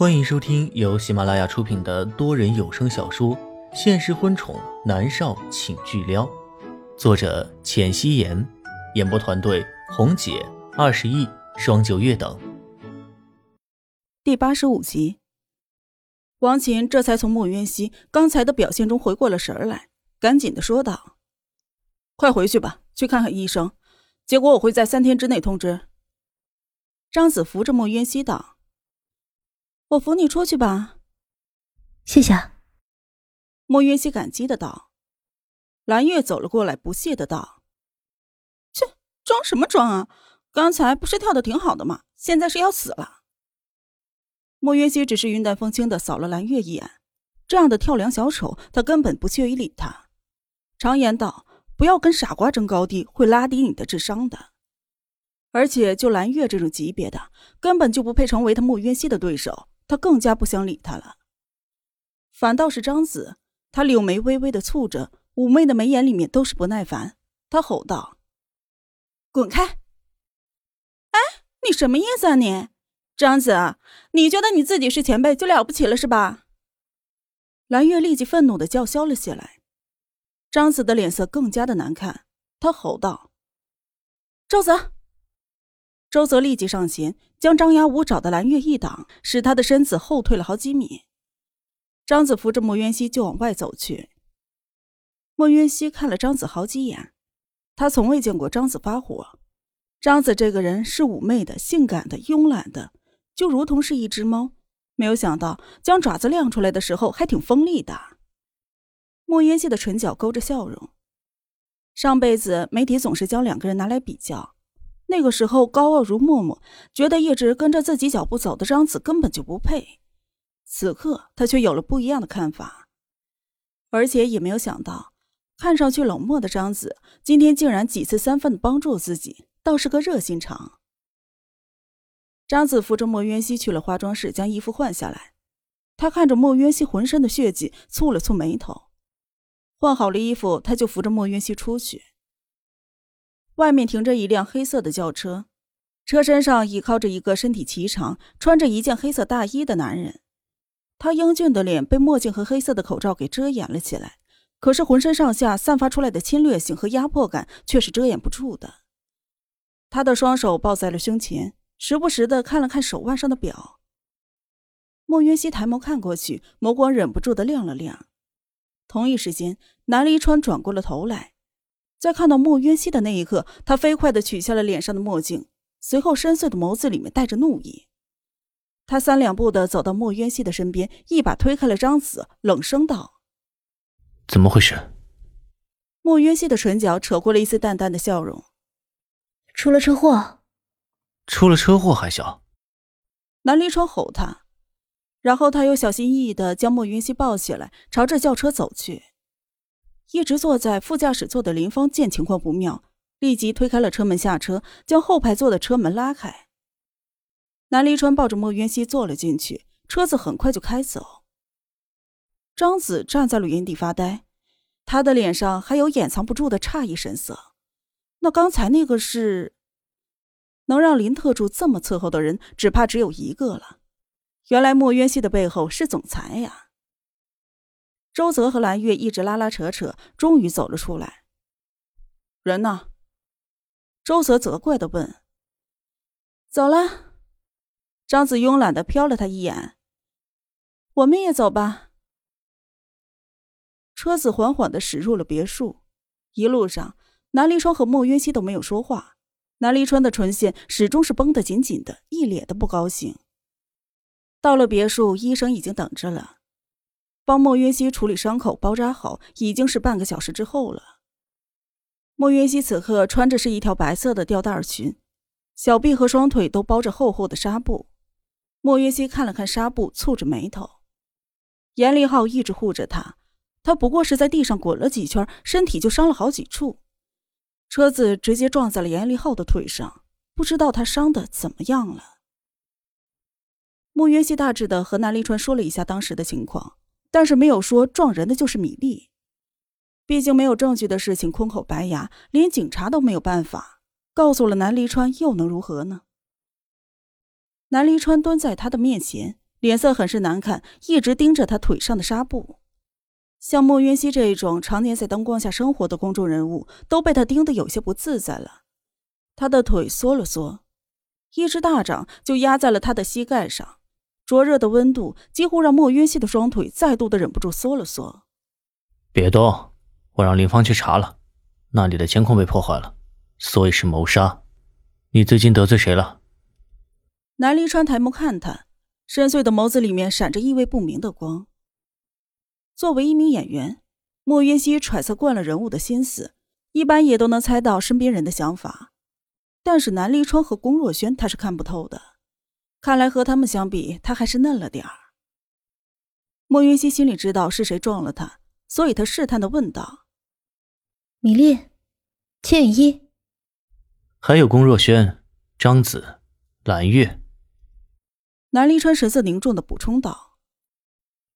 欢迎收听由喜马拉雅出品的多人有声小说《现实婚宠男少请巨撩》，作者：浅汐颜，演播团队：红姐、二十亿、双九月等。第八十五集，王琴这才从莫渊熙刚才的表现中回过了神来，赶紧的说道：“快回去吧，去看看医生，结果我会在三天之内通知。”张子扶着莫渊熙道。我扶你出去吧，谢谢。莫云熙感激的道。蓝月走了过来，不屑的道：“切，装什么装啊？刚才不是跳的挺好的吗？现在是要死了。”莫云熙只是云淡风轻的扫了蓝月一眼，这样的跳梁小丑，他根本不屑于理他。常言道，不要跟傻瓜争高低，会拉低你的智商的。而且就蓝月这种级别的，根本就不配成为他莫渊熙的对手。他更加不想理他了。反倒是张子，他柳眉微微的蹙着，妩媚的眉眼里面都是不耐烦。他吼道：“滚开！哎，你什么意思啊你？张子，你觉得你自己是前辈就了不起了是吧？”蓝月立即愤怒的叫嚣了起来。张子的脸色更加的难看，他吼道：“赵泽！”周泽立即上前，将张牙舞爪的蓝月一挡，使他的身子后退了好几米。张子扶着莫渊熙就往外走去。莫渊熙看了张子好几眼，他从未见过张子发火。张子这个人是妩媚的、性感的、慵懒的，就如同是一只猫。没有想到将爪子亮出来的时候还挺锋利的。莫渊熙的唇角勾着笑容。上辈子媒体总是将两个人拿来比较。那个时候高傲如默默，觉得一直跟着自己脚步走的张子根本就不配。此刻他却有了不一样的看法，而且也没有想到，看上去冷漠的张子今天竟然几次三番的帮助自己，倒是个热心肠。张子扶着莫渊熙去了化妆室，将衣服换下来。他看着莫渊熙浑身的血迹，蹙了蹙眉头。换好了衣服，他就扶着莫渊熙出去。外面停着一辆黑色的轿车，车身上倚靠着一个身体颀长、穿着一件黑色大衣的男人。他英俊的脸被墨镜和黑色的口罩给遮掩了起来，可是浑身上下散发出来的侵略性和压迫感却是遮掩不住的。他的双手抱在了胸前，时不时的看了看手腕上的表。莫云熙抬眸看过去，眸光忍不住的亮了亮。同一时间，南离川转过了头来。在看到莫渊熙的那一刻，他飞快的取下了脸上的墨镜，随后深邃的眸子里面带着怒意。他三两步的走到莫渊熙的身边，一把推开了张子，冷声道：“怎么回事？”莫渊熙的唇角扯过了一丝淡淡的笑容：“出了车祸。”“出了车祸还小？”南离川吼他，然后他又小心翼翼的将莫渊熙抱起来，朝着轿车走去。一直坐在副驾驶座的林峰见情况不妙，立即推开了车门下车，将后排座的车门拉开。南离川抱着莫渊熙坐了进去，车子很快就开走。张子站在了原地发呆，他的脸上还有掩藏不住的诧异神色。那刚才那个是？能让林特助这么伺候的人，只怕只有一个了。原来莫渊熙的背后是总裁呀。周泽和蓝月一直拉拉扯扯，终于走了出来。人呢？周泽责怪的问。走了。张子慵懒的瞟了他一眼。我们也走吧。车子缓缓的驶入了别墅。一路上，南离川和莫渊熙都没有说话。南离川的唇线始终是绷得紧紧的，一脸的不高兴。到了别墅，医生已经等着了。帮莫云熙处理伤口、包扎好，已经是半个小时之后了。莫云熙此刻穿着是一条白色的吊带裙，小臂和双腿都包着厚厚的纱布。莫云熙看了看纱布，蹙着眉头。严立浩一直护着他，他不过是在地上滚了几圈，身体就伤了好几处。车子直接撞在了严立浩的腿上，不知道他伤的怎么样了。莫云熙大致的和南离川说了一下当时的情况。但是没有说撞人的就是米粒，毕竟没有证据的事情空口白牙，连警察都没有办法告诉了南离川，又能如何呢？南离川蹲在他的面前，脸色很是难看，一直盯着他腿上的纱布。像莫渊熙这一种常年在灯光下生活的公众人物，都被他盯得有些不自在了。他的腿缩了缩，一只大掌就压在了他的膝盖上，灼热的温度几乎让莫渊熙的双腿再度的忍不住缩了缩。别动，我让林芳去查了，那里的监控被破坏了，所以是谋杀。你最近得罪谁了？南离川抬眸看他，深邃的眸子里面闪着意味不明的光。作为一名演员，莫渊熙揣测惯了人物的心思，一般也都能猜到身边人的想法。但是南离川和龚若轩，他是看不透的。看来和他们相比，他还是嫩了点儿。莫云熙心里知道是谁撞了他，所以他试探的问道：“米粒，千羽一，还有龚若轩、张子、蓝月。”南离川神色凝重的补充道：“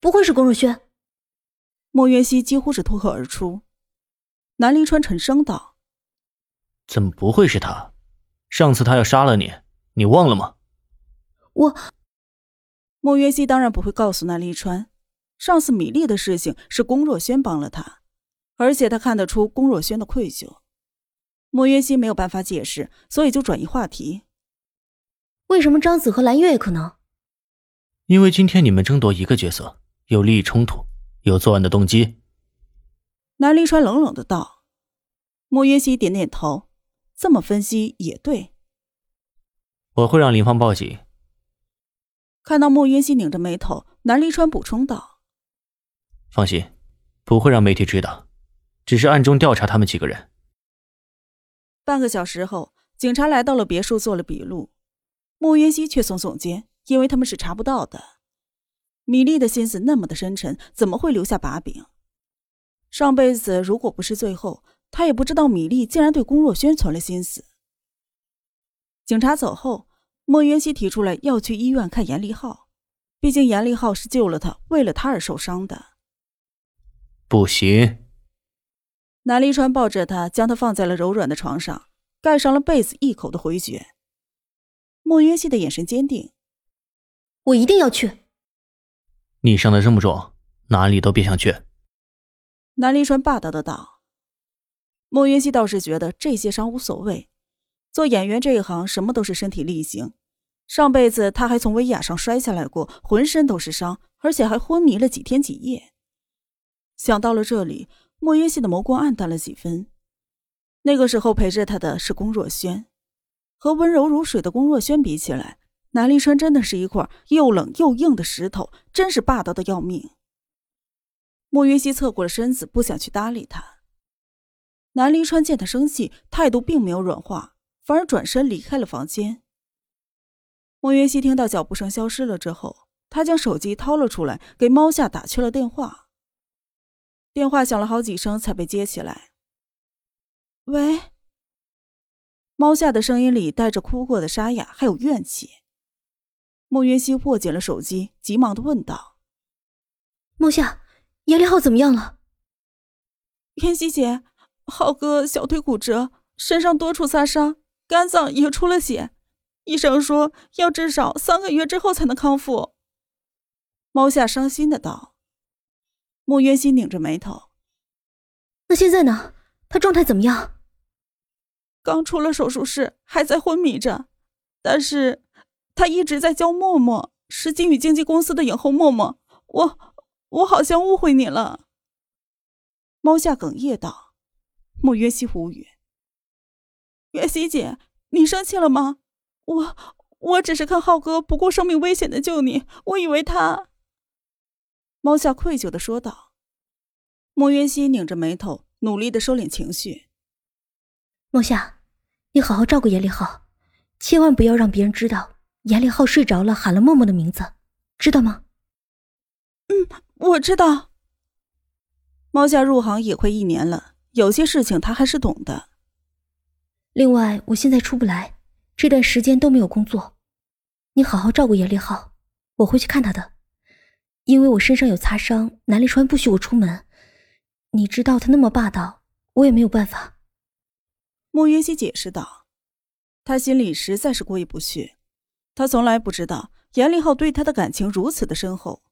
不会是龚若轩。”莫云熙几乎是脱口而出。南离川沉声道：“怎么不会是他？上次他要杀了你，你忘了吗？”我。莫渊熙当然不会告诉南离川，上次米粒的事情是龚若轩帮了他，而且他看得出龚若轩的愧疚。莫渊熙没有办法解释，所以就转移话题：“为什么张子和蓝月也可能？”因为今天你们争夺一个角色，有利益冲突。有作案的动机。南离川冷冷的道：“莫约西点点头，这么分析也对。我会让林芳报警。”看到莫云熙拧着眉头，南离川补充道：“放心，不会让媒体知道，只是暗中调查他们几个人。”半个小时后，警察来到了别墅，做了笔录。莫云熙却耸耸肩，因为他们是查不到的。米粒的心思那么的深沉，怎么会留下把柄？上辈子如果不是最后，他也不知道米粒竟然对龚若轩存了心思。警察走后，莫云熙提出来要去医院看严立浩，毕竟严立浩是救了他，为了他而受伤的。不行。南离川抱着他，将他放在了柔软的床上，盖上了被子，一口的回绝。莫云熙的眼神坚定：“我一定要去。”你伤的这么重，哪里都别想去。”南离川霸道的道。莫云熙倒是觉得这些伤无所谓，做演员这一行，什么都是身体力行。上辈子他还从威亚上摔下来过，浑身都是伤，而且还昏迷了几天几夜。想到了这里，莫云熙的眸光暗淡了几分。那个时候陪着他的是龚若轩，和温柔如水的龚若轩比起来。南离川真的是一块又冷又硬的石头，真是霸道的要命。莫云熙侧过了身子，不想去搭理他。南离川见他生气，态度并没有软化，反而转身离开了房间。莫云熙听到脚步声消失了之后，他将手机掏了出来，给猫夏打去了电话。电话响了好几声才被接起来。喂。猫夏的声音里带着哭过的沙哑，还有怨气。莫云熙握紧了手机，急忙的问道：“莫夏，严立浩怎么样了？”云熙姐，浩哥小腿骨折，身上多处擦伤，肝脏也出了血，医生说要至少三个月之后才能康复。猫夏伤心的道。莫渊熙拧着眉头：“那现在呢？他状态怎么样？”刚出了手术室，还在昏迷着，但是……他一直在叫默默，是金宇经纪公司的影后默默。我我好像误会你了。猫夏哽咽道：“莫约西无语。约西姐，你生气了吗？我我只是看浩哥不顾生命危险的救你，我以为他……”猫夏愧疚的说道。莫渊熙拧着眉头，努力的收敛情绪。莫夏，你好好照顾严立浩，千万不要让别人知道。严立浩睡着了，喊了默默的名字，知道吗？嗯，我知道。猫夏入行也快一年了，有些事情他还是懂的。另外，我现在出不来，这段时间都没有工作，你好好照顾严立浩，我会去看他的。因为我身上有擦伤，南立川不许我出门。你知道他那么霸道，我也没有办法。莫云熙解释道，他心里实在是过意不去。他从来不知道严立浩对他的感情如此的深厚，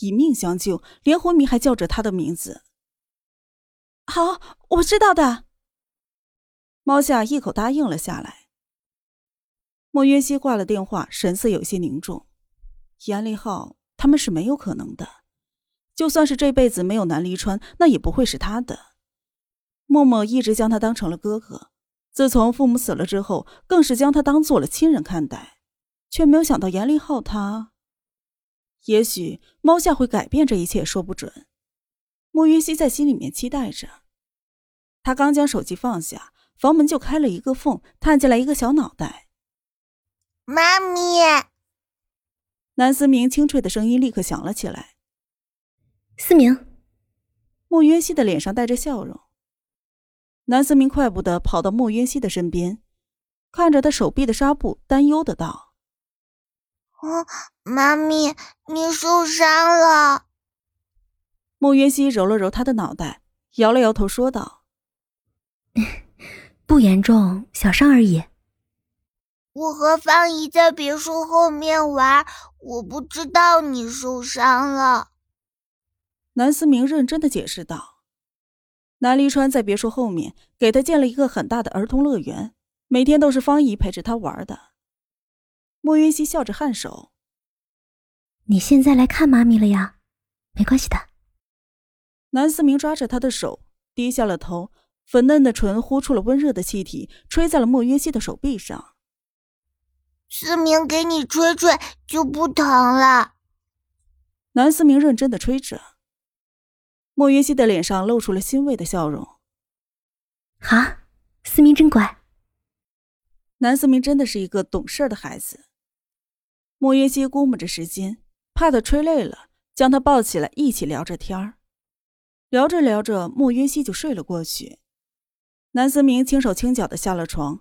以命相救，连昏迷还叫着他的名字。好，我知道的。猫夏一口答应了下来。莫渊熙挂了电话，神色有些凝重。严立浩他们是没有可能的，就算是这辈子没有南离川，那也不会是他的。默默一直将他当成了哥哥，自从父母死了之后，更是将他当做了亲人看待，却没有想到严立浩他。也许猫夏会改变这一切，说不准。莫云熙在心里面期待着。他刚将手机放下，房门就开了一个缝，探进来一个小脑袋。妈咪，南思明清脆的声音立刻响了起来。思明，莫渊熙的脸上带着笑容。南思明快步的跑到莫渊熙的身边，看着他手臂的纱布，担忧的道：“哦，妈咪，你受伤了。”莫渊熙揉了揉他的脑袋，摇了摇头，说道：“ 不严重，小伤而已。”我和方姨在别墅后面玩，我不知道你受伤了。南思明认真的解释道：“南离川在别墅后面给他建了一个很大的儿童乐园，每天都是方姨陪着他玩的。”莫云熙笑着颔首：“你现在来看妈咪了呀？没关系的。”南思明抓着他的手，低下了头，粉嫩的唇呼出了温热的气体，吹在了莫云熙的手臂上。思明，给你吹吹就不疼了。南思明认真的吹着，莫云熙的脸上露出了欣慰的笑容。啊，思明真乖。南思明真的是一个懂事的孩子。莫云熙估摸着时间，怕他吹累了，将他抱起来一起聊着天儿。聊着聊着，莫云熙就睡了过去。南思明轻手轻脚的下了床。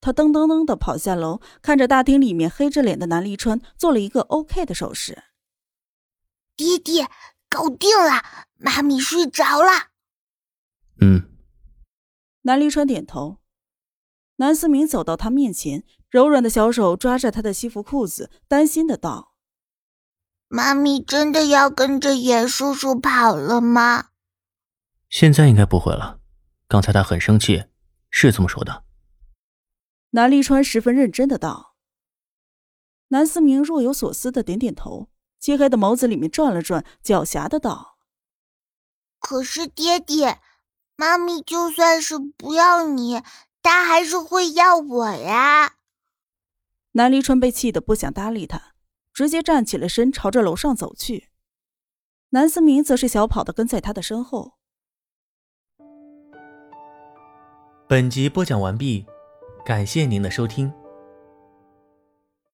他噔噔噔的跑下楼，看着大厅里面黑着脸的南离川，做了一个 OK 的手势。爹爹，搞定了，妈咪睡着了。嗯。南离川点头。南思明走到他面前，柔软的小手抓着他的西服裤子，担心的道：“妈咪真的要跟着严叔叔跑了吗？”现在应该不会了。刚才他很生气，是这么说的。南离川十分认真的道：“南思明若有所思的点点头，漆黑的眸子里面转了转，狡黠的道：‘可是爹爹，妈咪就算是不要你，她还是会要我呀。’”南离川被气得不想搭理他，直接站起了身，朝着楼上走去。南思明则是小跑的跟在他的身后。本集播讲完毕。感谢您的收听。